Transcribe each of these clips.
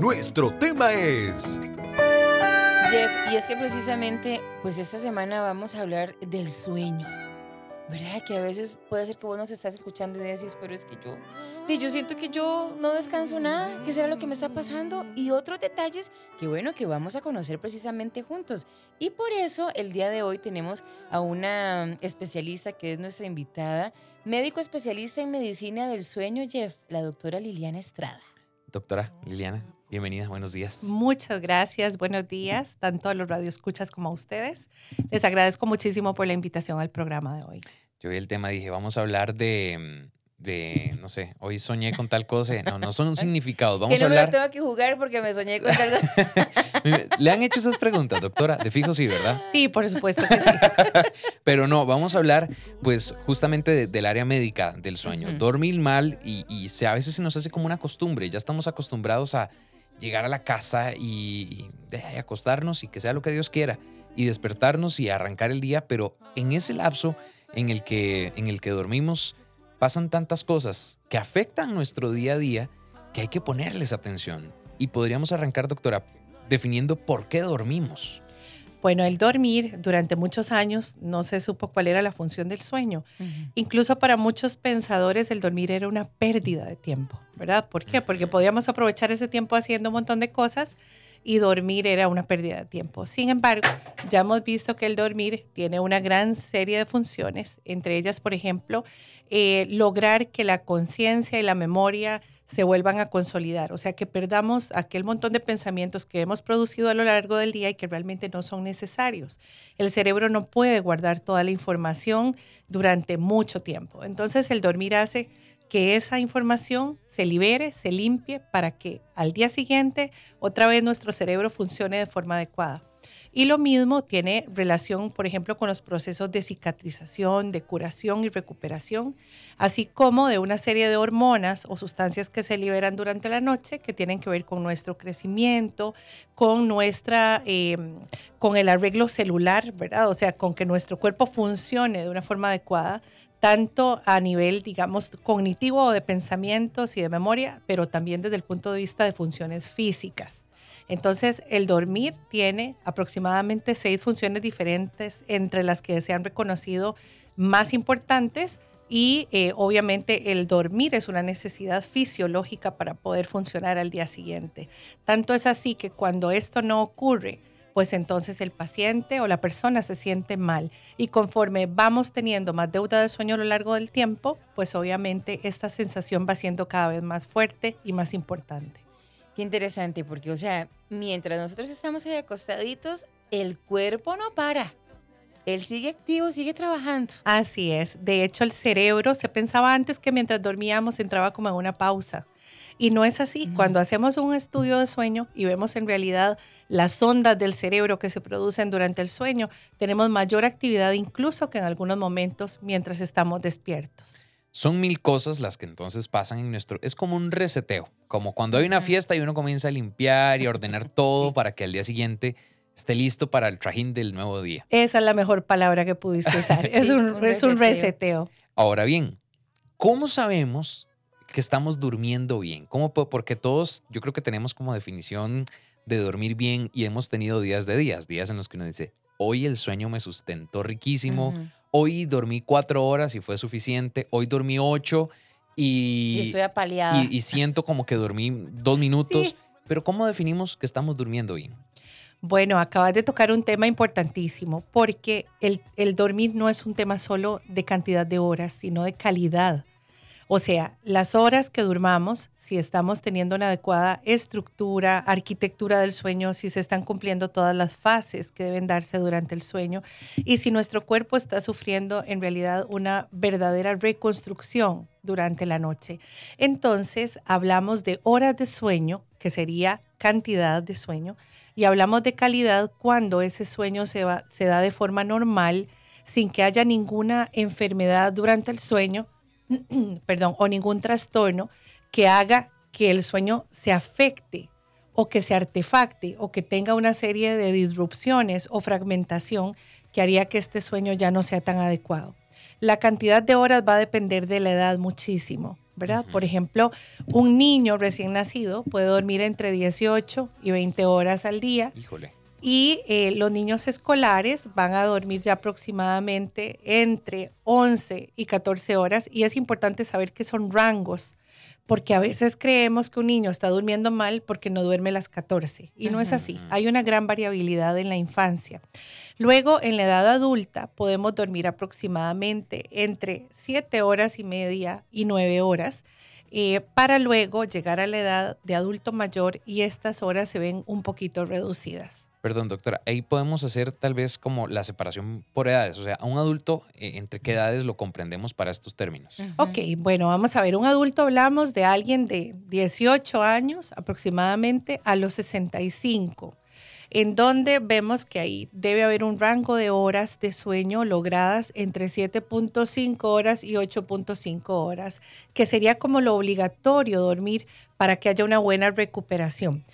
Nuestro tema es... Jeff, y es que precisamente, pues esta semana vamos a hablar del sueño. ¿Verdad? Que a veces puede ser que vos nos estás escuchando y decís, pero es que yo, y yo siento que yo no descanso nada, ¿qué será lo que me está pasando? Y otros detalles que bueno, que vamos a conocer precisamente juntos. Y por eso el día de hoy tenemos a una especialista que es nuestra invitada, médico especialista en medicina del sueño, Jeff, la doctora Liliana Estrada. Doctora Liliana, bienvenida, buenos días. Muchas gracias, buenos días, tanto a los radioescuchas como a ustedes. Les agradezco muchísimo por la invitación al programa de hoy. Yo vi el tema, dije, vamos a hablar de, de no sé, hoy soñé con tal cosa. No, no son significados, vamos que no a hablar. me lo tengo que jugar porque me soñé con tal cosa. ¿Le han hecho esas preguntas, doctora? De fijo sí, ¿verdad? Sí, por supuesto que sí. Pero no, vamos a hablar pues justamente de- del área médica del sueño. Dormir mal y, y se, a veces se nos hace como una costumbre. Ya estamos acostumbrados a llegar a la casa y, acostarnos y que sea lo que Dios quiera. Y despertarnos y arrancar el día. Pero en ese lapso en el que, en el que dormimos pasan tantas cosas que afectan nuestro día a día que hay que ponerles atención. Y podríamos arrancar, doctora, definiendo por qué dormimos. Bueno, el dormir durante muchos años no se supo cuál era la función del sueño. Incluso para muchos pensadores el dormir era una pérdida de tiempo, ¿verdad? ¿Por qué? Porque podíamos aprovechar ese tiempo haciendo un montón de cosas y dormir era una pérdida de tiempo. Sin embargo, ya hemos visto que el dormir tiene una gran serie de funciones, entre ellas, por ejemplo, eh, lograr que la conciencia y la memoria se vuelvan a consolidar, o sea, que perdamos aquel montón de pensamientos que hemos producido a lo largo del día y que realmente no son necesarios. El cerebro no puede guardar toda la información durante mucho tiempo. Entonces, el dormir hace que esa información se libere, se limpie para que al día siguiente otra vez nuestro cerebro funcione de forma adecuada. Y lo mismo tiene relación, por ejemplo, con los procesos de cicatrización, de curación y recuperación, así como de una serie de hormonas o sustancias que se liberan durante la noche que tienen que ver con nuestro crecimiento, con nuestra, eh, con el arreglo celular, ¿verdad? O sea, con que nuestro cuerpo funcione de una forma adecuada tanto a nivel, digamos, cognitivo o de pensamientos y de memoria, pero también desde el punto de vista de funciones físicas. Entonces, el dormir tiene aproximadamente seis funciones diferentes, entre las que se han reconocido más importantes y eh, obviamente el dormir es una necesidad fisiológica para poder funcionar al día siguiente. Tanto es así que cuando esto no ocurre, pues entonces el paciente o la persona se siente mal. Y conforme vamos teniendo más deuda de sueño a lo largo del tiempo, pues obviamente esta sensación va siendo cada vez más fuerte y más importante. Qué interesante, porque, o sea, mientras nosotros estamos ahí acostaditos, el cuerpo no para. Él sigue activo, sigue trabajando. Así es. De hecho, el cerebro, se pensaba antes que mientras dormíamos entraba como en una pausa. Y no es así. Cuando hacemos un estudio de sueño y vemos en realidad las ondas del cerebro que se producen durante el sueño, tenemos mayor actividad incluso que en algunos momentos mientras estamos despiertos. Son mil cosas las que entonces pasan en nuestro... Es como un reseteo, como cuando hay una fiesta y uno comienza a limpiar y a ordenar todo para que al día siguiente esté listo para el trajín del nuevo día. Esa es la mejor palabra que pudiste usar. es, un, un es un reseteo. reseteo. Ahora bien, ¿cómo sabemos que estamos durmiendo bien? ¿Cómo, po- porque todos, yo creo que tenemos como definición de dormir bien y hemos tenido días de días, días en los que uno dice, hoy el sueño me sustentó riquísimo, hoy dormí cuatro horas y fue suficiente, hoy dormí ocho y, Y estoy apaleada. y- y siento como que dormí dos minutos. Sí. Pero ¿cómo definimos que estamos durmiendo bien? Bueno, acabas de tocar un tema importantísimo porque el, el dormir no es un tema solo de cantidad de horas, sino de calidad. O sea, las horas que durmamos, si estamos teniendo una adecuada estructura, arquitectura del sueño, si se están cumpliendo todas las fases que deben darse durante el sueño y si nuestro cuerpo está sufriendo en realidad una verdadera reconstrucción durante la noche. Entonces, hablamos de horas de sueño, que sería cantidad de sueño, y hablamos de calidad cuando ese sueño se, se da de forma normal, sin que haya ninguna enfermedad durante el sueño, perdón, o ningún trastorno que haga que el sueño se afecte o que se artefacte o que tenga una serie de disrupciones o fragmentación que haría que este sueño ya no sea tan adecuado. La cantidad de horas va a depender de la edad muchísimo. ¿verdad? Por ejemplo, un niño recién nacido puede dormir entre 18 y 20 horas al día Híjole. Y eh, los niños escolares van a dormir ya aproximadamente entre 11 y 14 horas y es importante saber que son rangos porque a veces creemos que un niño está durmiendo mal porque no duerme las 14 y no es así. Hay una gran variabilidad en la infancia. Luego, en la edad adulta, podemos dormir aproximadamente entre 7 horas y media y 9 horas eh, para luego llegar a la edad de adulto mayor y estas horas se ven un poquito reducidas. Perdón, doctora, ahí podemos hacer tal vez como la separación por edades. O sea, a un adulto, eh, ¿entre qué edades lo comprendemos para estos términos? Ujú. Ok, bueno, vamos a ver, un adulto hablamos de alguien de 18 años aproximadamente a los 65, en donde vemos que ahí debe haber un rango de horas de sueño logradas entre 7.5 horas y 8.5 horas, que sería como lo obligatorio dormir para que haya una buena recuperación.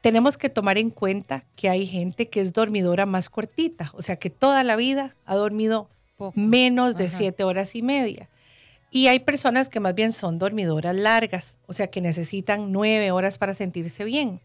Tenemos que tomar en cuenta que hay gente que es dormidora más cortita, o sea que toda la vida ha dormido Poco. menos de Ajá. siete horas y media. Y hay personas que más bien son dormidoras largas, o sea que necesitan nueve horas para sentirse bien.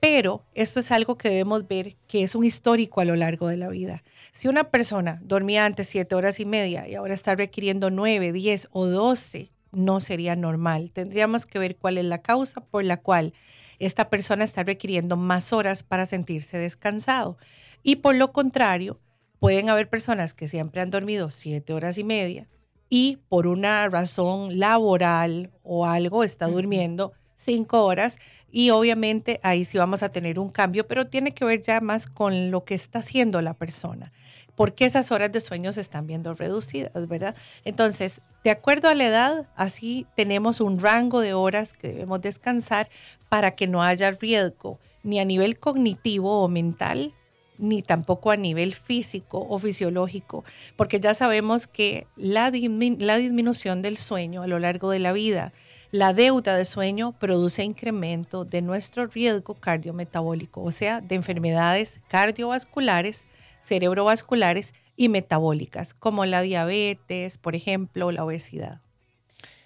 Pero esto es algo que debemos ver que es un histórico a lo largo de la vida. Si una persona dormía antes siete horas y media y ahora está requiriendo nueve, diez o doce, no sería normal. Tendríamos que ver cuál es la causa por la cual esta persona está requiriendo más horas para sentirse descansado. Y por lo contrario, pueden haber personas que siempre han dormido siete horas y media y por una razón laboral o algo está durmiendo cinco horas y obviamente ahí sí vamos a tener un cambio, pero tiene que ver ya más con lo que está haciendo la persona. Porque esas horas de sueño se están viendo reducidas, verdad? Entonces, de acuerdo a la edad, así tenemos un rango de horas que debemos descansar para que no haya riesgo ni a nivel cognitivo o mental, ni tampoco a nivel físico o fisiológico, porque ya sabemos que la, la disminución del sueño a lo largo de la vida, la deuda de sueño produce incremento de nuestro riesgo cardiometabólico, o sea, de enfermedades cardiovasculares, cerebrovasculares y metabólicas, como la diabetes, por ejemplo, la obesidad.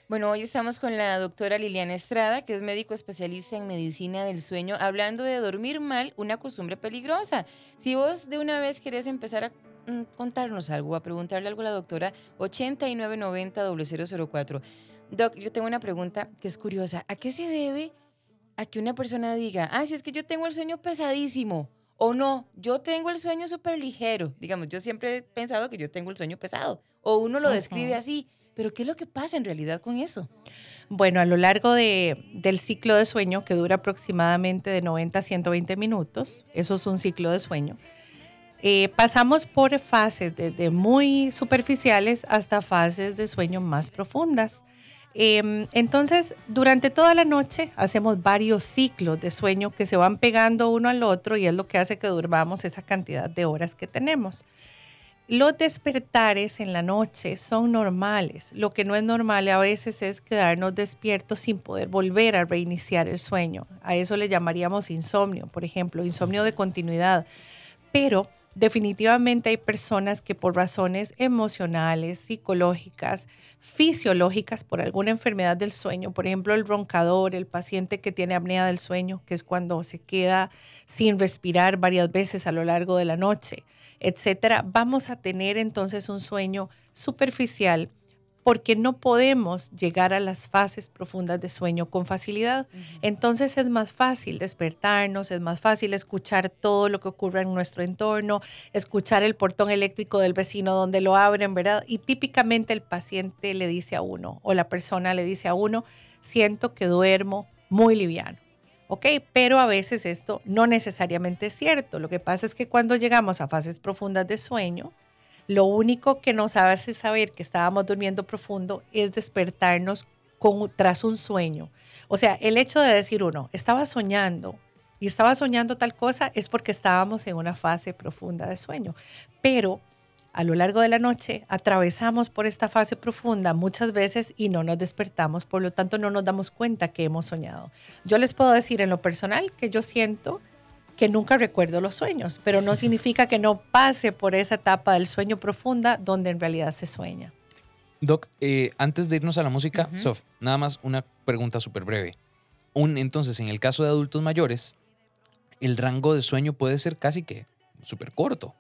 Bueno, hoy estamos con la doctora Liliana Estrada, que es médico especialista en medicina del sueño, hablando de dormir mal, una costumbre peligrosa. Si vos de una vez querés empezar a mm, contarnos algo, a preguntarle algo a la doctora, 8990-004. Doc, yo tengo una pregunta que es curiosa. ¿A qué se debe a que una persona diga, ah, si es que yo tengo el sueño pesadísimo? O no, yo tengo el sueño súper ligero. Digamos, yo siempre he pensado que yo tengo el sueño pesado. O uno lo describe así. Pero ¿qué es lo que pasa en realidad con eso? Bueno, a lo largo de- del ciclo de sueño, que dura aproximadamente de 90 a 120 minutos, eso es un ciclo de sueño, eh, pasamos por fases desde muy superficiales hasta fases de sueño más profundas. Em, entonces, durante toda la noche hacemos varios ciclos de sueño que se van pegando uno al otro y es lo que hace que durmamos esa cantidad de horas que tenemos. Los despertares en la noche son normales. Lo que no es normal a veces es quedarnos despiertos sin poder volver a reiniciar el sueño. A eso le llamaríamos insomnio, por ejemplo, insomnio de continuidad. Pero definitivamente hay personas que por razones emocionales, psicológicas, fisiológicas, por alguna enfermedad del sueño, por ejemplo el roncador, el paciente que tiene apnea del sueño, que es cuando se queda sin respirar varias veces a lo largo de la noche, etcétera, vamos a tener entonces un sueño superficial porque no podemos llegar a las fases profundas de sueño con facilidad. Entonces es más fácil despertarnos, es más fácil escuchar todo lo que ocurre en nuestro entorno, escuchar el portón eléctrico del vecino donde lo abren, ¿verdad? Y típicamente el paciente le dice a uno o la persona le dice a uno, siento que duermo muy liviano. ¿Ok? Pero a veces esto no necesariamente es cierto. Lo que pasa es que cuando llegamos a fases profundas de sueño, lo único que nos hace saber que estábamos durmiendo profundo es despertarnos tras un sueño. O sea, el hecho de decir uno, estaba soñando y estaba soñando tal cosa es porque estábamos en una fase profunda de sueño. Pero a lo largo de la noche atravesamos por esta fase profunda muchas veces y no nos despertamos, por lo tanto no nos damos cuenta que hemos soñado. Yo les puedo decir en lo personal que yo siento que nunca recuerdo los sueños, pero no significa que no pase por esa etapa del sueño profunda donde en realidad se sueña. Doc, eh, antes de irnos a la música, Sof, nada más una pregunta súper breve. Un, entonces, en el caso de adultos mayores, el rango de sueño puede ser casi que súper corto.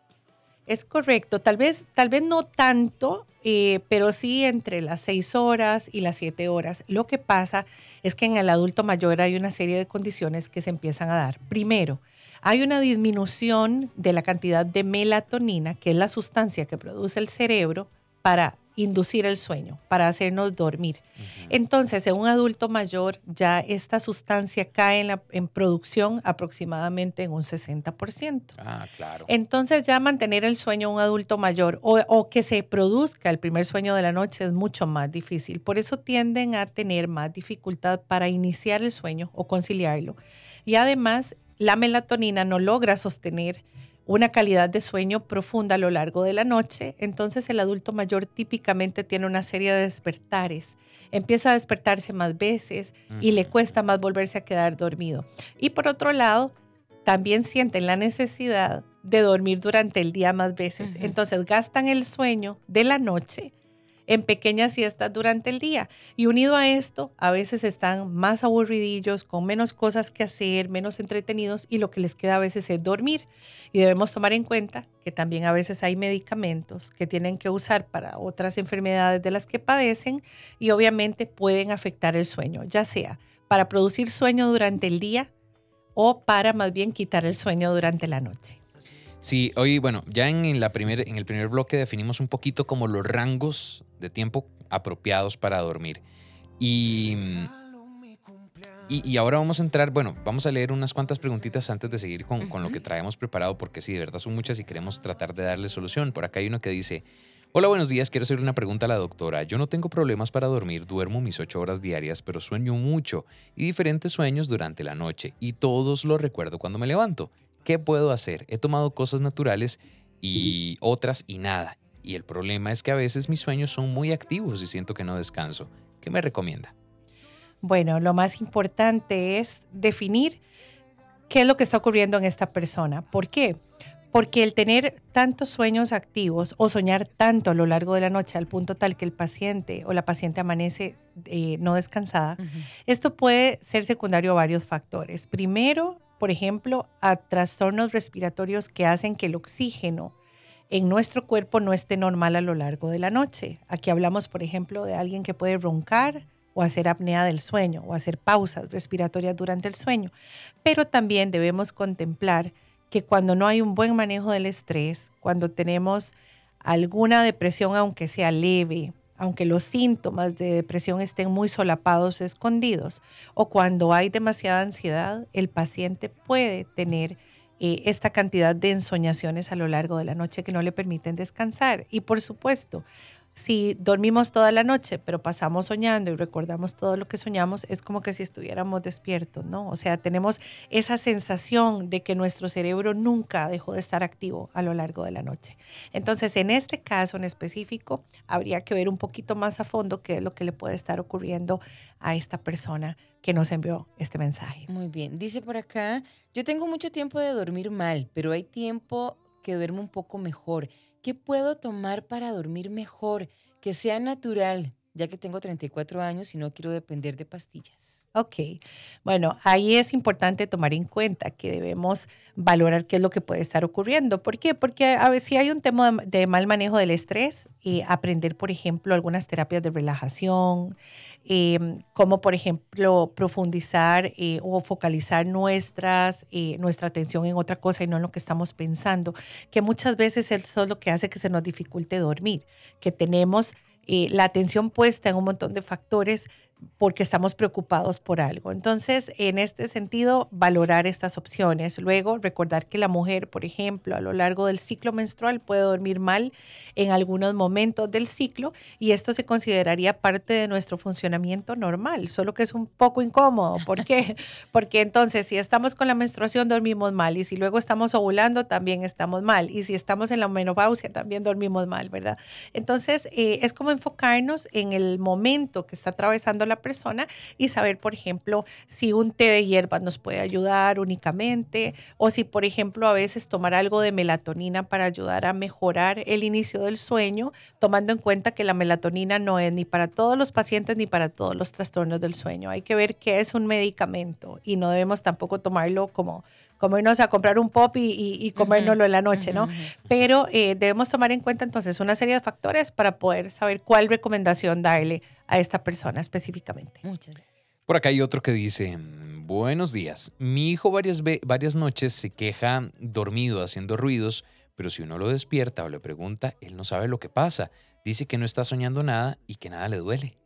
Es correcto, tal vez, tal vez no tanto, eh, pero sí entre las seis horas y las siete horas. Lo que pasa es que en el adulto mayor hay una serie de condiciones que se empiezan a dar. Primero, hay una disminución de la cantidad de melatonina, que es la sustancia que produce el cerebro para inducir el sueño, para hacernos dormir. Entonces, en un adulto mayor ya esta sustancia cae en, la, en producción aproximadamente en un 60%. Ah, claro. Entonces, ya mantener el sueño en un adulto mayor o, o que se produzca el primer sueño de la noche es mucho más difícil. Por eso tienden a tener más dificultad para iniciar el sueño o conciliarlo. Y además, la melatonina no logra sostener una calidad de sueño profunda a lo largo de la noche, entonces el adulto mayor típicamente tiene una serie de despertares. Empieza a despertarse más veces y le cuesta más volverse a quedar dormido. Y por otro lado, también sienten la necesidad de dormir durante el día más veces. Entonces gastan el sueño de la noche en pequeñas siestas durante el día. Y unido a esto, a veces están más aburridillos, con menos cosas que hacer, menos entretenidos y lo que les queda a veces es dormir. Y debemos tomar en cuenta que también a veces hay medicamentos que tienen que usar para otras enfermedades de las que padecen y obviamente pueden afectar el sueño, ya sea para producir sueño durante el día o para más bien quitar el sueño durante la noche. Sí, hoy, bueno, ya en, la primer, en el primer bloque definimos un poquito como los rangos de tiempo apropiados para dormir. Y, y, ahora vamos a entrar, bueno, vamos a leer unas cuantas preguntitas antes de seguir con, con, lo que traemos preparado, porque sí, de verdad son muchas y queremos tratar de darle solución. Por acá hay uno que dice, hola, buenos días, quiero hacer una pregunta a la doctora. Yo no tengo problemas para dormir, duermo mis ocho horas diarias, pero sueño mucho y diferentes sueños durante la noche y todos los recuerdo cuando me levanto. ¿Qué puedo hacer? He tomado cosas naturales y otras y nada. Y el problema es que a veces mis sueños son muy activos y siento que no descanso. ¿Qué me recomienda? Bueno, lo más importante es definir qué es lo que está ocurriendo en esta persona. ¿Por qué? Porque el tener tantos sueños activos o soñar tanto a lo largo de la noche al punto tal que el paciente o la paciente amanece eh, no descansada, esto puede ser secundario a varios factores. Primero, por ejemplo, a trastornos respiratorios que hacen que el oxígeno en nuestro cuerpo no esté normal a lo largo de la noche. Aquí hablamos, por ejemplo, de alguien que puede roncar o hacer apnea del sueño o hacer pausas respiratorias durante el sueño. Pero también debemos contemplar que cuando no hay un buen manejo del estrés, cuando tenemos alguna depresión, aunque sea leve, aunque los síntomas de depresión estén muy solapados, escondidos, o cuando hay demasiada ansiedad, el paciente puede tener eh, esta cantidad de ensoñaciones a lo largo de la noche que no le permiten descansar. Y por supuesto, si dormimos toda la noche, pero pasamos soñando y recordamos todo lo que soñamos, es como que si estuviéramos despiertos, ¿no? O sea, tenemos esa sensación de que nuestro cerebro nunca dejó de estar activo a lo largo de la noche. Entonces, en este caso en específico, habría que ver un poquito más a fondo qué es lo que le puede estar ocurriendo a esta persona que nos envió este mensaje. Muy bien, dice por acá, yo tengo mucho tiempo de dormir mal, pero hay tiempo que duermo un poco mejor. ¿Qué puedo tomar para dormir mejor? Que sea natural, ya que tengo 34 años y no quiero depender de pastillas. Ok, bueno, ahí es importante tomar en cuenta que debemos valorar qué es lo que puede esestar ocurriendo. ¿Por qué? Porque a veces si hay un tema de, mal manejo del estrés, eh, aprender, por ejemplo, algunas terapias de relajación, em, como por ejemplo profundizar eh, o focalizar nuestras, eh, nuestra atención en otra cosa y no en lo que estamos pensando, que muchas veces eso es lo que hace que se nos dificulte dormir, que tenemos la atención puesta en un montón de factores porque estamos preocupados por algo. Entonces, en este sentido, valorar estas opciones. Luego, recordar que la mujer, por ejemplo, a lo largo del ciclo menstrual puede dormir mal en algunos momentos del ciclo y esto se consideraría parte de nuestro funcionamiento normal, solo que es un poco incómodo. ¿Por qué? Porque entonces, si estamos con la menstruación, dormimos mal y si luego estamos ovulando, también estamos mal y si estamos en la menopausia, también dormimos mal, ¿verdad? Entonces, eh, es como enfocarnos en el momento que está atravesando la persona y saber, por ejemplo, si un té de hierbas nos puede ayudar únicamente o si, por ejemplo, a veces tomar algo de melatonina para ayudar a mejorar el inicio del sueño, tomando en cuenta que la melatonina no es ni para todos los pacientes ni para todos los trastornos del sueño. Hay que ver qué es un medicamento y no debemos tampoco tomarlo como como irnos a comprar un pop y, y, comérnoslo en la noche, ¿no? Pero eh, debemos tomar en cuenta entonces una serie de factores para poder saber cuál recomendación darle a esta persona específicamente. Muchas gracias. Por acá hay otro que dice, buenos días, mi hijo varias, varias noches se queja dormido haciendo ruidos, pero si uno lo despierta o le pregunta, él no sabe lo que pasa. Dice que no está soñando nada y que nada le duele.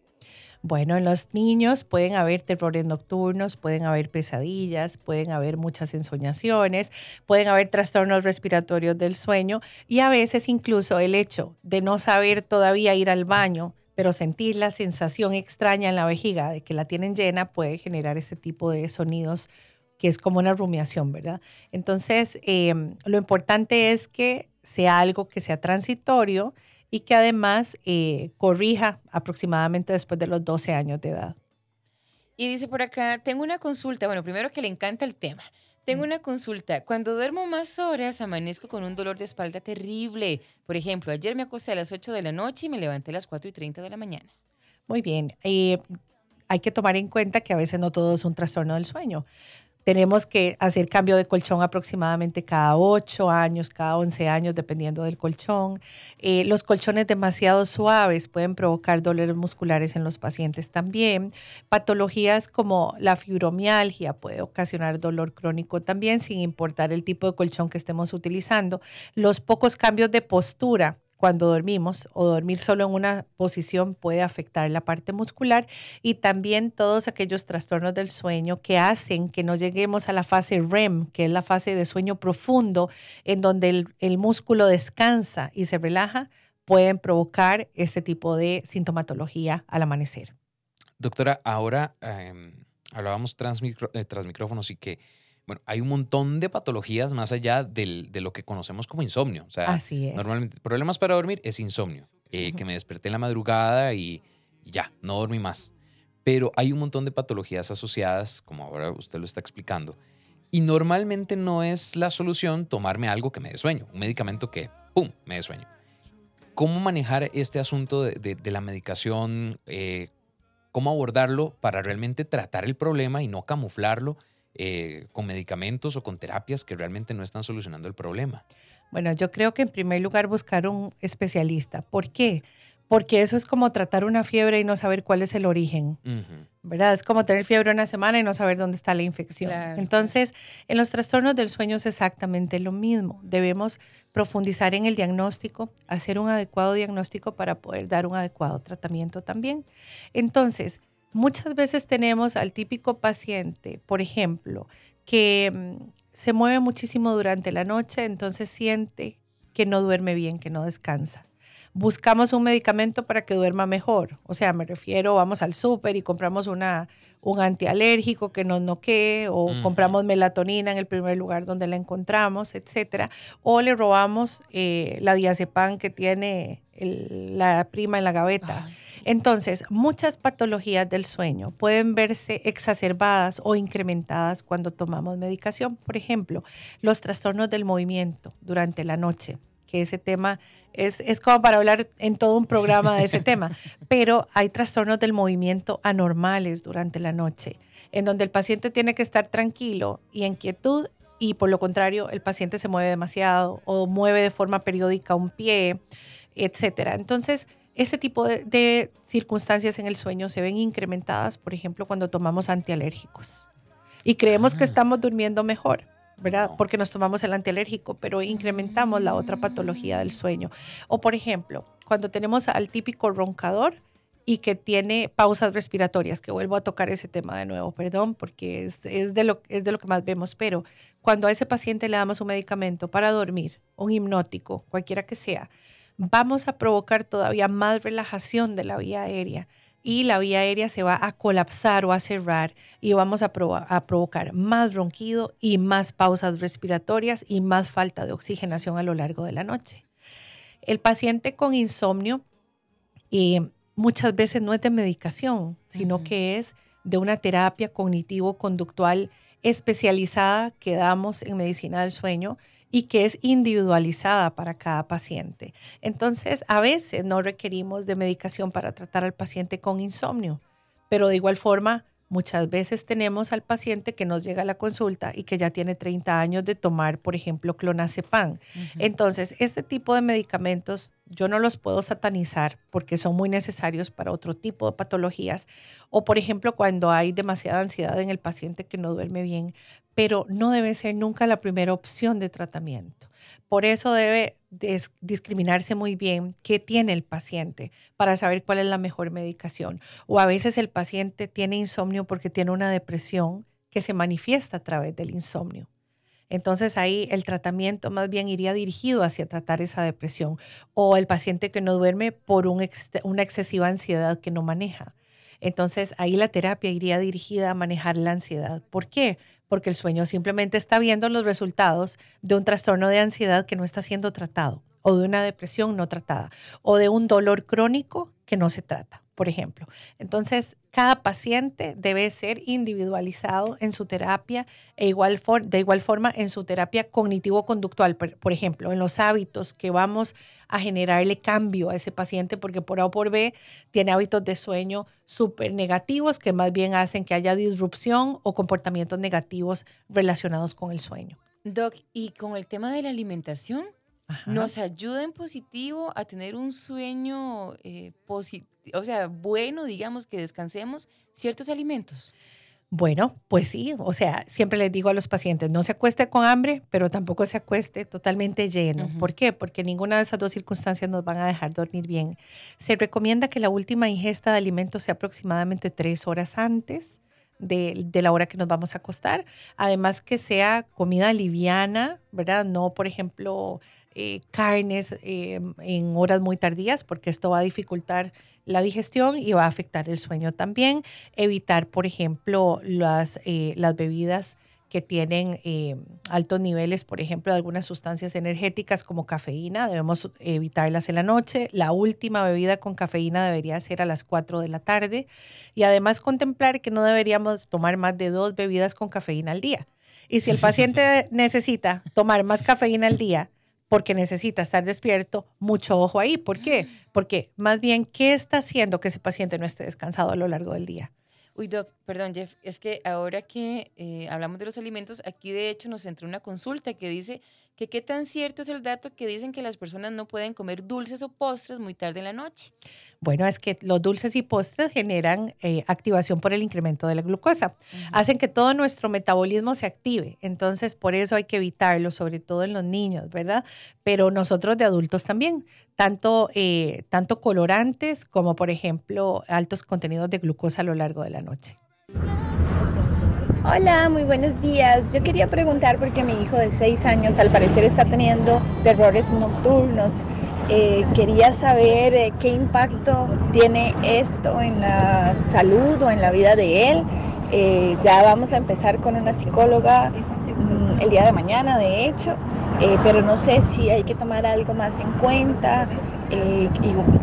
Bueno, en los niños pueden haber terrores nocturnos, pueden haber pesadillas, pueden haber muchas ensoñaciones, pueden haber trastornos respiratorios del sueño y a veces incluso el hecho de no saber todavía ir al baño, pero sentir la sensación extraña en la vejiga de que la tienen llena puede generar ese tipo de sonidos que es como una rumiación, ¿verdad? Entonces, em, lo importante es que sea algo que sea transitorio, y que además eh, corrija aproximadamente después de los 12 años de edad. Y dice por acá, tengo una consulta, bueno, primero que le encanta el tema. Tengo mm. una consulta. Cuando duermo más horas, amanezco con un dolor de espalda terrible. Por ejemplo, ayer me acosté a las 8 de la noche y me levanté a las 4 y 30 de la mañana. Muy bien. Eh, hay que tomar en cuenta que a veces no todo es un trastorno del sueño. Tenemos que hacer cambio de colchón aproximadamente cada 8 años, cada 11 años, dependiendo del colchón. Eh, los colchones demasiado suaves pueden provocar dolores musculares en los pacientes también. Patologías como la fibromialgia puede ocasionar dolor crónico también, sin importar el tipo de colchón que estemos utilizando. Los pocos cambios de postura cuando dormimos o dormir solo en una posición puede afectar la parte muscular y también todos aquellos trastornos del sueño que hacen que no lleguemos a la fase REM, que es la fase de sueño profundo, en donde el, músculo descansa y se relaja, pueden provocar este tipo de sintomatología al amanecer. Doctora, ahora em, hablábamos tras, eh, tras micrófonos y que bueno, hay un montón de patologías más allá del, de lo que conocemos como insomnio. O sea, Así es. normalmente problemas para dormir es insomnio, eh, que me desperté en la madrugada y, ya, no dormí más. Pero hay un montón de patologías asociadas, como ahora usted lo está explicando, y normalmente no es la solución tomarme algo que me dé sueño, un medicamento que, ¡pum!, me dé sueño. ¿Cómo manejar este asunto de, de, la medicación? Eh, ¿Cómo abordarlo para realmente tratar el problema y no camuflarlo? Eh, con medicamentos o con terapias que realmente no están solucionando el problema? Bueno, yo creo que en primer lugar buscar un especialista. ¿Por qué? Porque eso es como tratar una fiebre y no saber cuál es el origen, ¿verdad? Es como tener fiebre una semana y no saber dónde está la infección. Entonces, en los trastornos del sueño es exactamente lo mismo. Debemos profundizar en el diagnóstico, hacer un adecuado diagnóstico para poder dar un adecuado tratamiento también. Entonces, Muchas veces tenemos al típico paciente, por ejemplo, que mm, se mueve muchísimo durante la noche, entonces siente que no duerme bien, que no descansa. Buscamos un medicamento para que duerma mejor. O sea, me refiero, vamos al súper y compramos una, un antialérgico que nos noquee o compramos melatonina en el primer lugar donde la encontramos, etcétera, o le robamos eh, la diazepam que tiene la prima en la gaveta. Entonces, muchas patologías del sueño pueden verse exacerbadas o incrementadas cuando tomamos medicación. Por ejemplo, los trastornos del movimiento durante la noche, que ese tema es, es, como para hablar en todo un programa de ese tema, pero hay trastornos del movimiento anormales durante la noche, en donde el paciente tiene que estar tranquilo y en quietud y por lo contrario el paciente se mueve demasiado o mueve de forma periódica un pie, etcétera. Entonces, este tipo de, circunstancias en el sueño se ven incrementadas, por ejemplo, cuando tomamos antialérgicos y creemos que ah. estamos durmiendo mejor. ¿Verdad? Porque nos tomamos el antialérgico, pero incrementamos la otra patología del sueño. O por ejemplo, cuando tenemos al típico roncador y que tiene pausas respiratorias, que vuelvo a tocar ese tema de nuevo, perdón, porque es, de lo, es de lo que más vemos, pero cuando a ese paciente le damos un medicamento para dormir, un hipnótico, cualquiera que sea, vamos a provocar todavía más relajación de la vía aérea y la vía aérea se va a colapsar o a cerrar y vamos a, a, provocar más ronquido y más pausas respiratorias y más falta de oxigenación a lo largo de la noche. El paciente con insomnio, y muchas veces no es de medicación, sino que es de una terapia cognitivo-conductual especializada que damos en medicina del sueño y que es individualizada para cada paciente. Entonces, a veces no requerimos de medicación para tratar al paciente con insomnio, pero de igual forma Muchas veces tenemos al paciente que nos llega a la consulta y que ya tiene 30 años de tomar, por ejemplo, clonazepam. Entonces, este tipo de medicamentos yo no los puedo satanizar porque son muy necesarios para otro tipo de patologías o, por ejemplo, cuando hay demasiada ansiedad en el paciente que no duerme bien, pero no debe ser nunca la primera opción de tratamiento. Por eso debe discriminarse muy bien qué tiene el paciente para saber cuál es la mejor medicación. O a veces el paciente tiene insomnio porque tiene una depresión que se manifiesta a través del insomnio. Entonces ahí el tratamiento más bien iría dirigido hacia tratar esa depresión o el paciente que no duerme por una excesiva ansiedad que no maneja. Entonces ahí la terapia iría dirigida a manejar la ansiedad. ¿Por qué? Porque el sueño simplemente está viendo los resultados de un trastorno de ansiedad que no está siendo tratado, o de una depresión no tratada, o de un dolor crónico que no se trata, por ejemplo. Entonces, cada paciente debe ser individualizado en su terapia e igual de igual forma en su terapia cognitivo-conductual, por, ejemplo, en los hábitos que vamos a generarle cambio a ese paciente porque por A o por B tiene hábitos de sueño súper negativos que más bien hacen que haya disrupción o comportamientos negativos relacionados con el sueño. Doc, y con el tema de la alimentación, ¿nos ayuda en positivo a tener un sueño eh, positivo? O sea, bueno, digamos, que descansemos ciertos alimentos? Bueno, pues sí, o sea, siempre les digo a los pacientes, no se acueste con hambre, pero tampoco se acueste totalmente lleno. ¿Por qué? Porque ninguna de esas dos circunstancias nos van a dejar dormir bien. Se recomienda que la última ingesta de alimentos sea aproximadamente tres horas antes de, la hora que nos vamos a acostar. Además que sea comida liviana, ¿verdad? No, por ejemplo, eh, carnes eh, en horas muy tardías, porque esto va a dificultar la digestión y va a afectar el sueño también. Evitar, por ejemplo, las, eh, las bebidas que tienen eh, altos niveles, por ejemplo, de algunas sustancias energéticas como cafeína, debemos evitarlas en la noche. La última bebida con cafeína debería ser a las 4 de la tarde y además contemplar que no deberíamos tomar más de dos bebidas con cafeína al día. Y si el paciente necesita tomar más cafeína al día, porque necesita estar despierto, mucho ojo ahí. ¿Por qué? Mm. Porque más bien, ¿qué está haciendo que ese paciente no esté descansado a lo largo del día? Uy, Doc, perdón, Jeff, es que ahora que eh, hablamos de los alimentos, aquí de hecho nos entró una consulta que dice que qué tan cierto es el dato que dicen que las personas no pueden comer dulces o postres muy tarde en la noche. Bueno, es que los dulces y postres generan eh, activación por el incremento de la glucosa. Hacen que todo nuestro metabolismo se active. Entonces, por eso hay que evitarlo, sobre todo en los niños, ¿verdad? Pero nosotros de adultos también. Tanto, eh, tanto colorantes como, por ejemplo, altos contenidos de glucosa a lo largo de la noche. Hola, muy buenos días. Yo quería preguntar porque mi hijo de 6 años al parecer está teniendo terrores nocturnos. Eh, quería saber eh, qué impacto tiene esto en la salud o en la vida de él. Eh, ya vamos a empezar con una psicóloga mm, el día de mañana, de hecho, pero no sé si hay que tomar algo más en cuenta. Eh,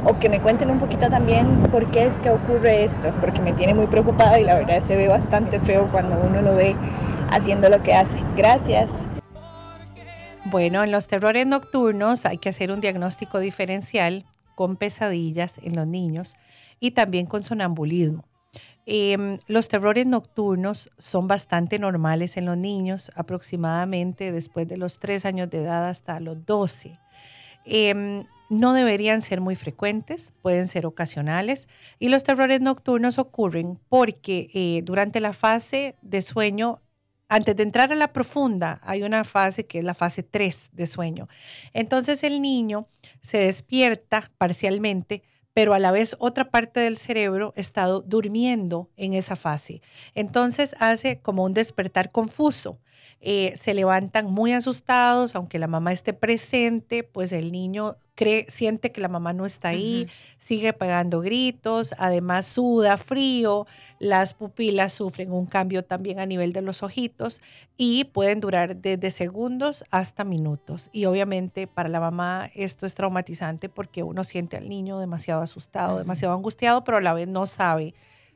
o que me cuenten un poquito también por qué es que ocurre esto, porque me tiene muy preocupada y la verdad se ve bastante feo cuando uno lo ve haciendo lo que hace. Gracias. Bueno, en los terrores nocturnos hay que hacer un diagnóstico diferencial con pesadillas en los niños y también con sonambulismo. Em, los terrores nocturnos son bastante normales en los niños, aproximadamente después de los 3 años de edad hasta los 12. No deberían ser muy frecuentes, pueden ser ocasionales y los terrores nocturnos ocurren porque eh, durante la fase de sueño, antes de entrar a la profunda, hay una fase que es la fase 3 de sueño. Entonces el niño se despierta parcialmente, pero a la vez otra parte del cerebro está durmiendo en esa fase. Entonces hace como un despertar confuso eh, se levantan muy asustados, aunque la mamá esté presente, pues el niño cree, siente que la mamá no está ahí, sigue pegando gritos, además suda frío, las pupilas sufren un cambio también a nivel de los ojitos y pueden durar desde segundos hasta minutos. Y obviamente para la mamá esto es traumatizante porque uno siente al niño demasiado asustado, demasiado angustiado, pero a la vez no sabe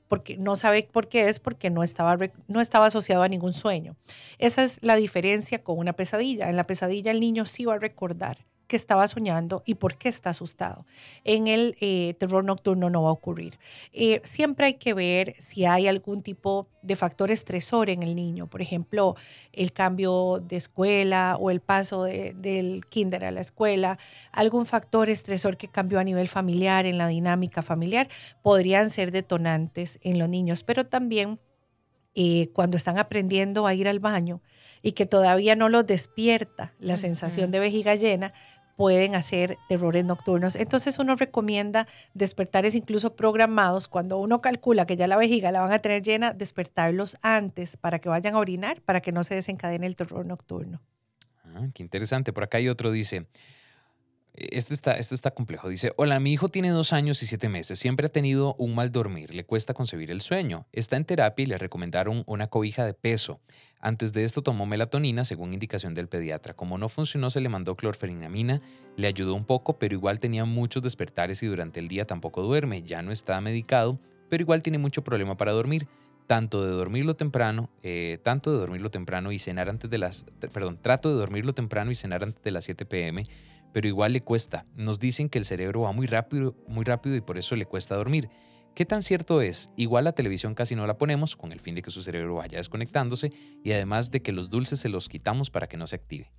porque no sabe por qué es porque no estaba, no estaba asociado a ningún sueño. Esa es la diferencia con una pesadilla. En la pesadilla el niño sí va a recordar qué estaba soñando y por qué está asustado. En el eh, terror nocturno no va a ocurrir. Eh, siempre hay que ver si hay algún tipo de factor estresor en el niño, por ejemplo, el cambio de escuela o el paso del kinder a la escuela, algún factor estresor que cambió a nivel familiar, en la dinámica familiar, podrían ser detonantes en los niños, pero también eh, cuando están aprendiendo a ir al baño y que todavía no los despierta la sensación de vejiga llena, pueden hacer terrores nocturnos. Entonces uno recomienda despertares incluso programados. Cuando uno calcula que ya la vejiga la van a tener llena, despertarlos antes para que vayan a orinar, para que no se desencadene el terror nocturno. Ah, qué interesante. Por acá hay otro, dice, este está, este está complejo. Dice, hola, mi hijo tiene dos años y siete meses. Siempre ha tenido un mal dormir. Le cuesta concebir el sueño. Está en terapia y le recomendaron una cobija de peso. Antes de esto tomó melatonina según indicación del pediatra. Como no funcionó, se le mandó clorferinamina. Le ayudó un poco, pero igual tenía muchos despertares y durante el día tampoco duerme. Ya no está medicado, pero igual tiene mucho problema para dormir tanto de dormirlo temprano, eh, tanto de dormirlo temprano y cenar antes de las, perdón, trato de dormirlo temprano y cenar antes de las 7 pm, pero igual le cuesta. Nos dicen que el cerebro va muy rápido, muy rápido y por eso le cuesta dormir. ¿Qué tan cierto es? Igual la televisión casi no la ponemos con el fin de que su cerebro vaya desconectándose y además de que los dulces se los quitamos para que no se active.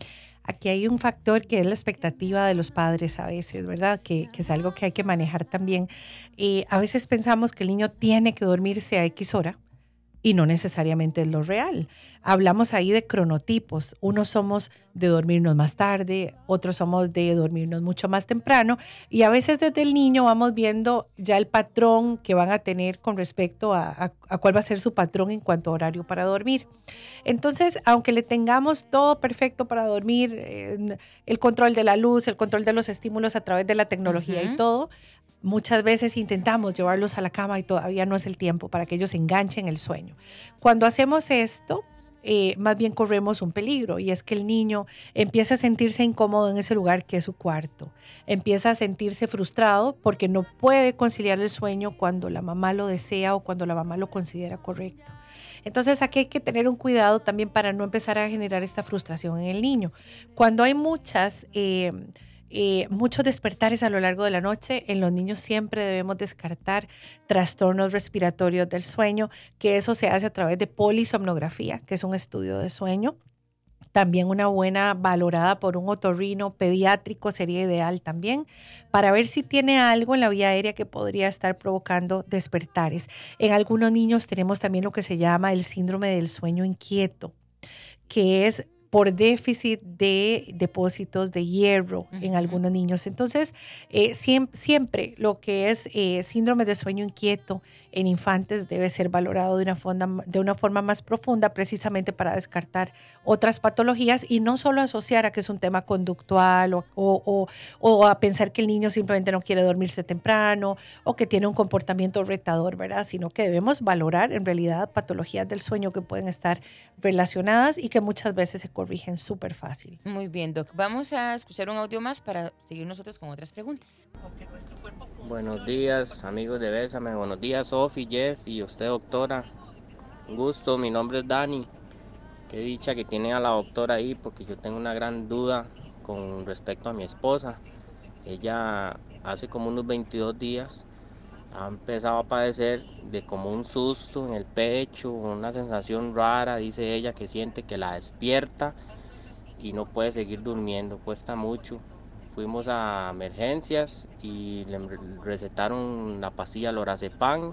Aquí hay un factor que es la expectativa de los padres a veces, ¿verdad? Que, es algo que hay que manejar también. Eh, a veces pensamos que el niño tiene que dormirse a X hora y no necesariamente es lo real. Hablamos ahí de cronotipos. Unos somos de dormirnos más tarde, otros somos de dormirnos mucho más temprano y a veces desde el niño vamos viendo ya el patrón que van a tener con respecto a, cuál va a ser su patrón en cuanto a horario para dormir. Entonces, aunque le tengamos todo perfecto para dormir, el control de la luz, el control de los estímulos a través de la tecnología y todo, Muchas veces intentamos llevarlos a la cama y todavía no es el tiempo para que ellos enganchen el sueño. Cuando hacemos esto, eh, más bien corremos un peligro y es que el niño empieza a sentirse incómodo en ese lugar que es su cuarto, empieza a sentirse frustrado porque no puede conciliar el sueño cuando la mamá lo desea o cuando la mamá lo considera correcto. Entonces aquí hay que tener un cuidado también para no empezar a generar esta frustración en el niño. Cuando hay muchas... Eh, eh, muchos despertares a lo largo de la noche. En los niños siempre debemos descartar trastornos respiratorios del sueño, que eso se hace a través de polisomnografía, que es un estudio de sueño. También una buena valorada por un otorrino pediátrico sería ideal también para ver si tiene algo en la vía aérea que podría estar provocando despertares. En algunos niños tenemos también lo que se llama el síndrome del sueño inquieto, que es por déficit de depósitos de hierro en algunos niños. Entonces, eh, siempre, lo que es eh, síndrome de sueño inquieto en infantes debe ser valorado de una, forma, de una forma más profunda precisamente para descartar otras patologías y no solo asociar a que es un tema conductual o, o, o, a pensar que el niño simplemente no quiere dormirse temprano o que tiene un comportamiento retador, ¿verdad? Sino que debemos valorar en realidad patologías del sueño que pueden estar relacionadas y que muchas veces se corrigen súper fácil. Muy bien, Doc. Vamos a escuchar un audio más para seguir nosotros con otras preguntas. Buenos días, amigos de Bésame. Buenos días, Sofi, Jeff y usted, doctora. Un gusto, mi nombre es Dani. Qué dicha que tiene a la doctora ahí porque yo tengo una gran duda con respecto a mi esposa. Ella hace como unos 22 días ha empezado a padecer de como un susto en el pecho, una sensación rara, dice ella, que siente que la despierta y no puede seguir durmiendo, cuesta mucho. Fuimos a emergencias y le recetaron la pastilla lorazepam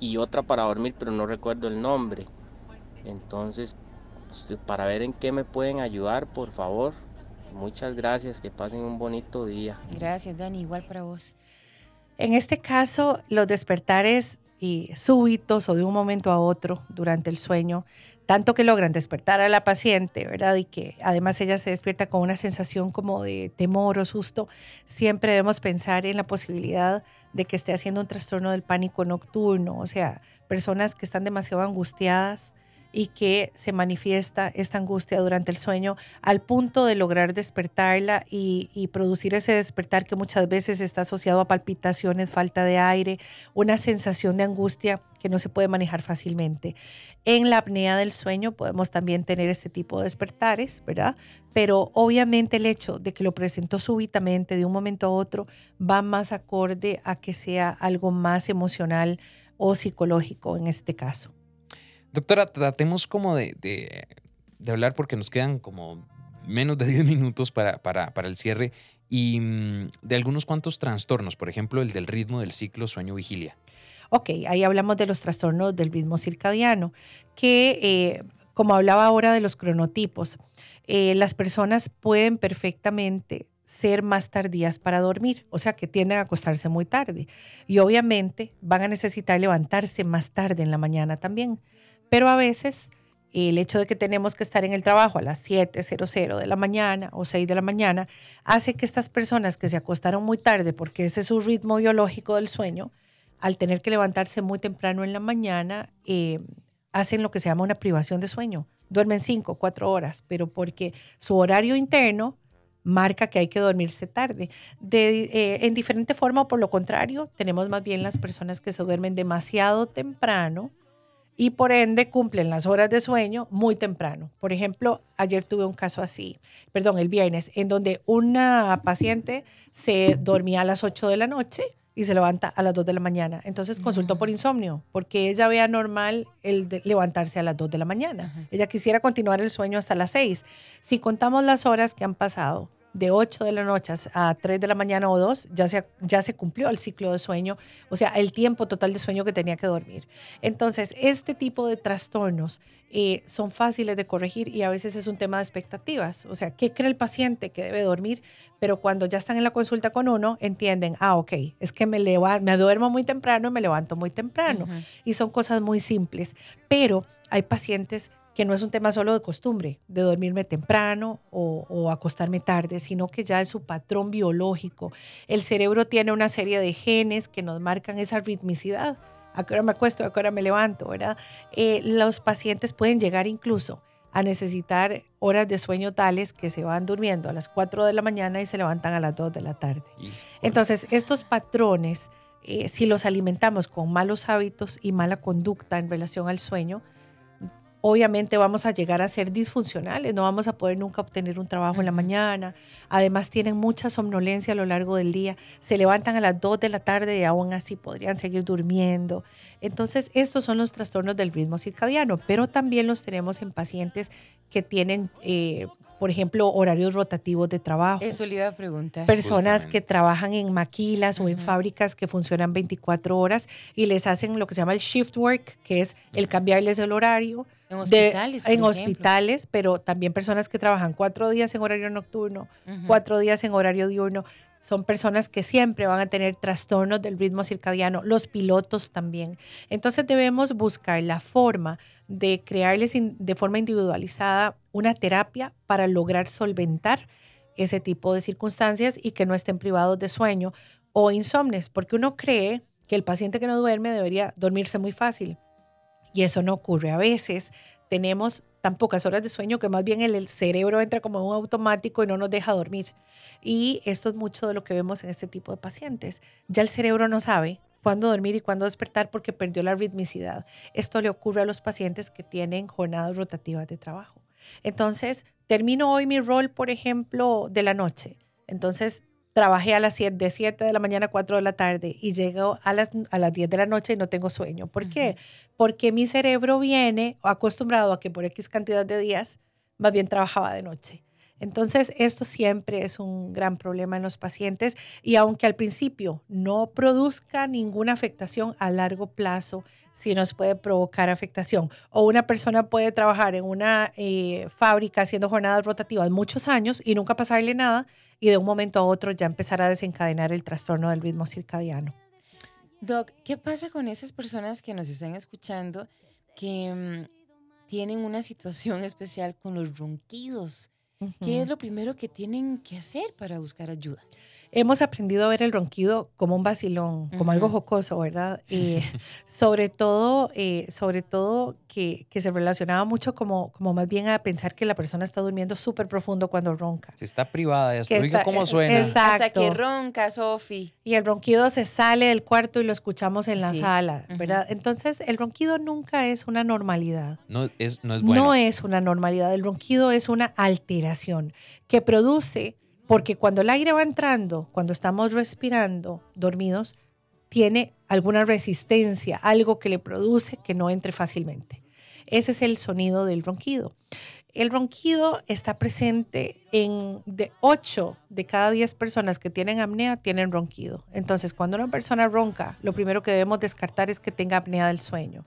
y otra para dormir, pero no recuerdo el nombre. Entonces, pues, para ver en qué me pueden ayudar, por favor. Muchas gracias, que pasen un bonito día. Gracias, Dani, igual para vos. En este caso, los despertares súbitos o de un momento a otro durante el sueño tanto que logran despertar a la paciente, ¿verdad? Y que además ella se despierta con una sensación como de temor o susto, siempre debemos pensar en la posibilidad de que esté haciendo un trastorno del pánico nocturno, o sea, personas que están demasiado angustiadas y que se manifiesta esta angustia durante el sueño al punto de lograr despertarla y, producir ese despertar que muchas veces está asociado a palpitaciones, falta de aire, una sensación de angustia que no se puede manejar fácilmente. En la apnea del sueño podemos también tener este tipo de despertares, ¿verdad? Pero obviamente el hecho de que lo presentó súbitamente de un momento a otro va más acorde a que sea algo más emocional o psicológico en este caso. Doctora, tratemos como de, hablar porque nos quedan como menos de 10 minutos para, para, el cierre y mm, de algunos cuantos trastornos, por ejemplo, el del ritmo del ciclo sueño-vigilia. Ok, ahí hablamos de los trastornos del ritmo circadiano, que eh, como hablaba ahora de los cronotipos, eh, las personas pueden perfectamente ser más tardías para dormir, o sea que tienden a acostarse muy tarde y obviamente van a necesitar levantarse más tarde en la mañana también. Pero a veces el hecho de que tenemos que estar en el trabajo a las 7.00 de la mañana o 6 de la mañana hace que estas personas que se acostaron muy tarde, porque ese es su ritmo biológico del sueño, al tener que levantarse muy temprano en la mañana, eh, hacen lo que se llama una privación de sueño. Duermen 5, 4 horas, pero porque su horario interno marca que hay que dormirse tarde. De, eh, en diferente forma o por lo contrario, tenemos más bien las personas que se duermen demasiado temprano y por ende cumplen las horas de sueño muy temprano. Por ejemplo, ayer tuve un caso así, perdón, el viernes, en donde una paciente se dormía a las 8 de la noche y se levanta a las 2 de la mañana. Entonces consultó por insomnio, porque ella veía normal el levantarse a las 2 de la mañana. Ella quisiera continuar el sueño hasta las 6. Si contamos las horas que han pasado, de 8 de la noche a 3 de la mañana o 2, ya se, ya se cumplió el ciclo de sueño, o sea, el tiempo total de sueño que tenía que dormir. Entonces, este tipo de trastornos eh, son fáciles de corregir y a veces es un tema de expectativas. O sea, ¿qué cree el paciente que debe dormir? Pero cuando ya están en la consulta con uno, entienden, ah, ok, es que me, me duermo muy temprano y me levanto muy temprano. Y son cosas muy simples. Pero hay pacientes que no es un tema solo de costumbre, de dormirme temprano o, acostarme tarde, sino que ya es su patrón biológico. El cerebro tiene una serie de genes que nos marcan esa ritmicidad. A qué hora me acuesto, a qué hora me levanto, ¿verdad? Eh, los pacientes pueden llegar incluso a necesitar horas de sueño tales que se van durmiendo a las 4 de la mañana y se levantan a las 2 de la tarde. Entonces, estos patrones, eh, si los alimentamos con malos hábitos y mala conducta en relación al sueño, obviamente vamos a llegar a ser disfuncionales, no vamos a poder nunca obtener un trabajo en la mañana. Además tienen mucha somnolencia a lo largo del día, se levantan a las 2 de la tarde y aún así podrían seguir durmiendo. Entonces, estos son los trastornos del ritmo circadiano, pero también los tenemos en pacientes que tienen, eh, por ejemplo, horarios rotativos de trabajo. Eso le iba a preguntar. Personas que trabajan en maquilas o en fábricas que funcionan 24 horas y les hacen lo que se llama el shift work, que es el cambiarles el horario en hospitales. en hospitales, pero también personas que trabajan cuatro días en horario nocturno, cuatro días en horario diurno. Son personas que siempre van a tener trastornos del ritmo circadiano, los pilotos también. Entonces debemos buscar la forma de crearles de forma individualizada una terapia para lograr solventar ese tipo de circunstancias y que no estén privados de sueño o insomnes, porque uno cree que el paciente que no duerme debería dormirse muy fácil y eso no ocurre. A veces tenemos tan pocas horas de sueño que más bien el, cerebro entra como un automático y no nos deja dormir. Y esto es mucho de lo que vemos en este tipo de pacientes. Ya el cerebro no sabe cuándo dormir y cuándo despertar porque perdió la ritmicidad. Esto le ocurre a los pacientes que tienen jornadas rotativas de trabajo. Entonces, termino hoy mi rol, por ejemplo, de la noche. Entonces, trabajé a las 7, de 7 de la mañana a 4 de la tarde y llego a las, a las 10 de la noche y no tengo sueño. ¿Por qué? Porque mi cerebro viene acostumbrado a que por X cantidad de días más bien trabajaba de noche. Entonces, esto siempre es un gran problema en los pacientes y aunque al principio no produzca ninguna afectación a largo plazo, sí nos puede provocar afectación. O una persona puede trabajar en una eh, fábrica haciendo jornadas rotativas muchos años y nunca pasarle nada y de un momento a otro ya empezar a desencadenar el trastorno del ritmo circadiano. Doc, ¿qué pasa con esas personas que nos están escuchando que mm, tienen una situación especial con los ronquidos. ¿Qué es lo primero que tienen que hacer para buscar ayuda? Hemos aprendido a ver el ronquido como un vacilón, como algo jocoso, ¿verdad? Y sobre todo, eh, sobre todo que, que, se relacionaba mucho como, como más bien a pensar que la persona está durmiendo súper profundo cuando ronca. Si está privada, ya está, cómo suena. Exacto. Hasta que ronca, Sofi. Y el ronquido se sale del cuarto y lo escuchamos en la sala, ¿verdad? Entonces, el ronquido nunca es una normalidad. No es, no es bueno. No es una normalidad. El ronquido es una alteración que produce porque cuando el aire va entrando, cuando estamos respirando dormidos, tiene alguna resistencia, algo que le produce que no entre fácilmente. Ese es el sonido del ronquido. El ronquido está presente en de 8 de cada 10 personas que tienen apnea tienen ronquido. Entonces, cuando una persona ronca, lo primero que debemos descartar es que tenga apnea del sueño.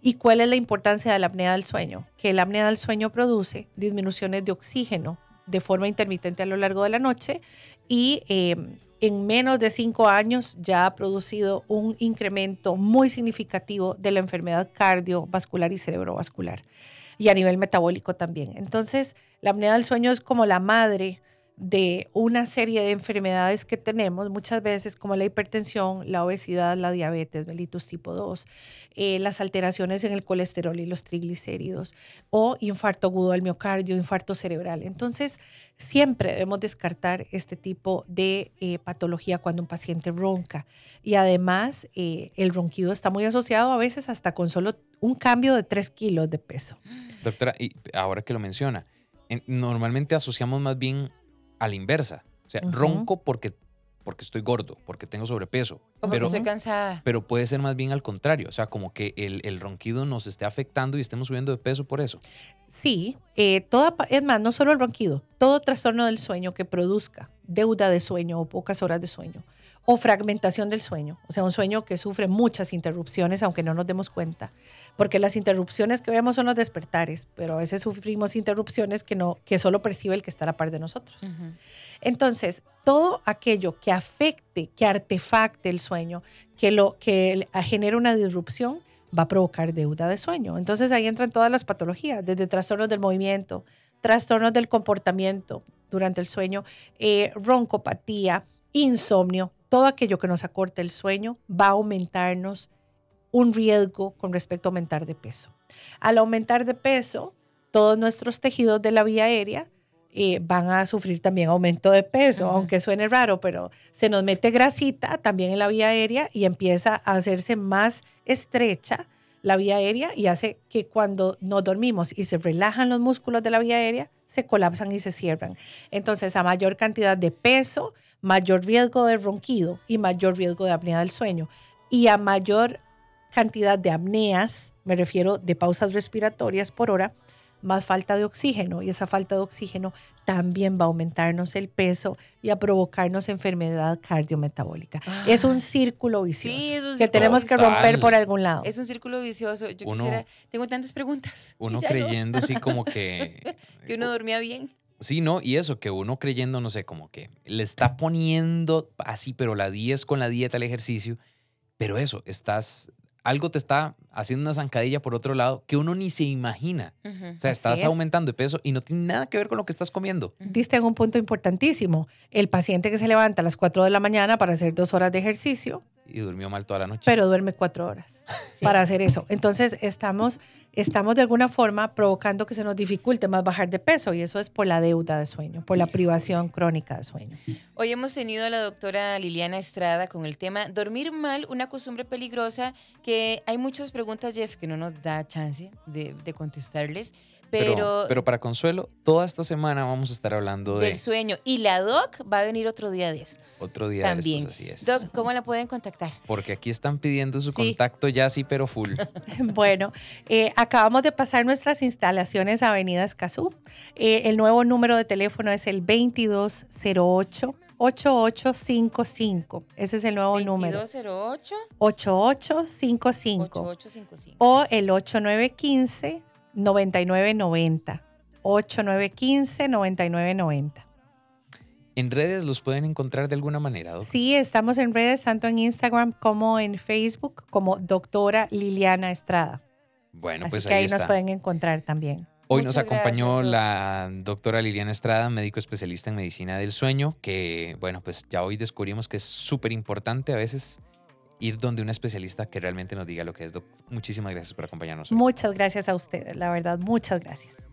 ¿Y cuál es la importancia de la apnea del sueño? Que la apnea del sueño produce disminuciones de oxígeno de forma intermitente a lo largo de la noche y em, en menos de cinco años ya ha producido un incremento muy significativo de la enfermedad cardiovascular y cerebrovascular y a nivel metabólico también. Entonces, la apnea del sueño es como la madre de una serie de enfermedades que tenemos muchas veces como la hipertensión, la obesidad, la diabetes, mellitus tipo 2, eh, las alteraciones en el colesterol y los triglicéridos o infarto agudo al miocardio, infarto cerebral. Entonces, siempre debemos descartar este tipo de eh, patología cuando un paciente ronca. Y además, eh, el ronquido está muy asociado a veces hasta con solo un cambio de 3 kilos de peso. Doctora, y ahora que lo menciona, normalmente asociamos más bien a la inversa. O sea, ronco porque, porque estoy gordo, porque tengo sobrepeso. O pero, estoy cansada. Pero puede ser más bien al contrario. O sea, como que el, el ronquido nos esté afectando y estemos subiendo de peso por eso. Sí, eh, toda, es más, no solo el ronquido, todo trastorno del sueño que produzca deuda de sueño o pocas horas de sueño o fragmentación del sueño, o sea, un sueño que sufre muchas interrupciones aunque no nos demos cuenta, porque las interrupciones que vemos son los despertares, pero a veces sufrimos interrupciones que no que solo percibe el que está a la par de nosotros. Entonces, todo aquello que afecte, que artefacte el sueño, que lo que genere una disrupción va a provocar deuda de sueño. Entonces, ahí entran todas las patologías, desde trastornos del movimiento, trastornos del comportamiento durante el sueño, eh, roncopatía, insomnio, todo aquello que nos acorte el sueño va a aumentarnos un riesgo con respecto a aumentar de peso. Al aumentar de peso, todos nuestros tejidos de la vía aérea eh, van a sufrir también aumento de peso, aunque suene raro, pero se nos mete grasita también en la vía aérea y empieza a hacerse más estrecha la vía aérea y hace que cuando nos dormimos y se relajan los músculos de la vía aérea, se colapsan y se cierran. Entonces, a mayor cantidad de peso, mayor riesgo de ronquido y mayor riesgo de apnea del sueño. Y a mayor cantidad de apneas, me refiero de pausas respiratorias por hora, más falta de oxígeno y esa falta de oxígeno también va a aumentarnos el peso y a provocarnos enfermedad cardiometabólica. es un círculo vicioso que tenemos que romper por algún lado. Es un círculo vicioso. Yo quisiera, tengo tantas preguntas. Uno creyendo así como que... que uno dormía bien. Sí, no, y eso, que uno creyendo, no sé, como que le está poniendo así, pero la 10 con la dieta, el ejercicio, pero eso, estás algo te está haciendo una zancadilla por otro lado que uno ni se imagina. o sea, estás aumentando de peso y no tiene nada que ver con lo que estás comiendo. Diste en un punto importantísimo. El paciente que se levanta a las 4 de la mañana para hacer dos horas de ejercicio. Y durmió mal toda la noche. Pero duerme cuatro horas para hacer eso. Entonces, estamos estamos de alguna forma provocando que se nos dificulte más bajar de peso y eso es por la deuda de sueño, por la privación crónica de sueño. Hoy hemos tenido a la doctora Liliana Estrada con el tema dormir mal, una costumbre peligrosa, que hay muchas preguntas, Jeff, que no nos da chance de, de contestarles. Pero, pero, para consuelo, toda esta semana vamos a estar hablando del sueño. Y la doc va a venir otro día de estos. Otro día de estos, así es. Doc, ¿cómo la pueden contactar? Porque aquí están pidiendo su contacto ya sí, pero full. bueno, eh, acabamos de pasar nuestras instalaciones a Avenida Escazú. Eh, el nuevo número de teléfono es el 2208 8855. Ese es el nuevo número. 2208 8855. 8855. O el 8915 9990. 8915 9990. ¿En redes los pueden encontrar de alguna manera? Sí, estamos en redes tanto en Instagram como en Facebook como doctora Liliana Estrada. Bueno, Así pues que ahí, ahí nos pueden encontrar también. Hoy nos Muchas acompañó la doctora Liliana Estrada, médico especialista en medicina del sueño, que, bueno, pues ya hoy descubrimos que es súper importante a veces ir donde un especialista que realmente nos diga lo que es. Muchísimas gracias por acompañarnos. Muchas gracias a ustedes, la verdad, muchas gracias.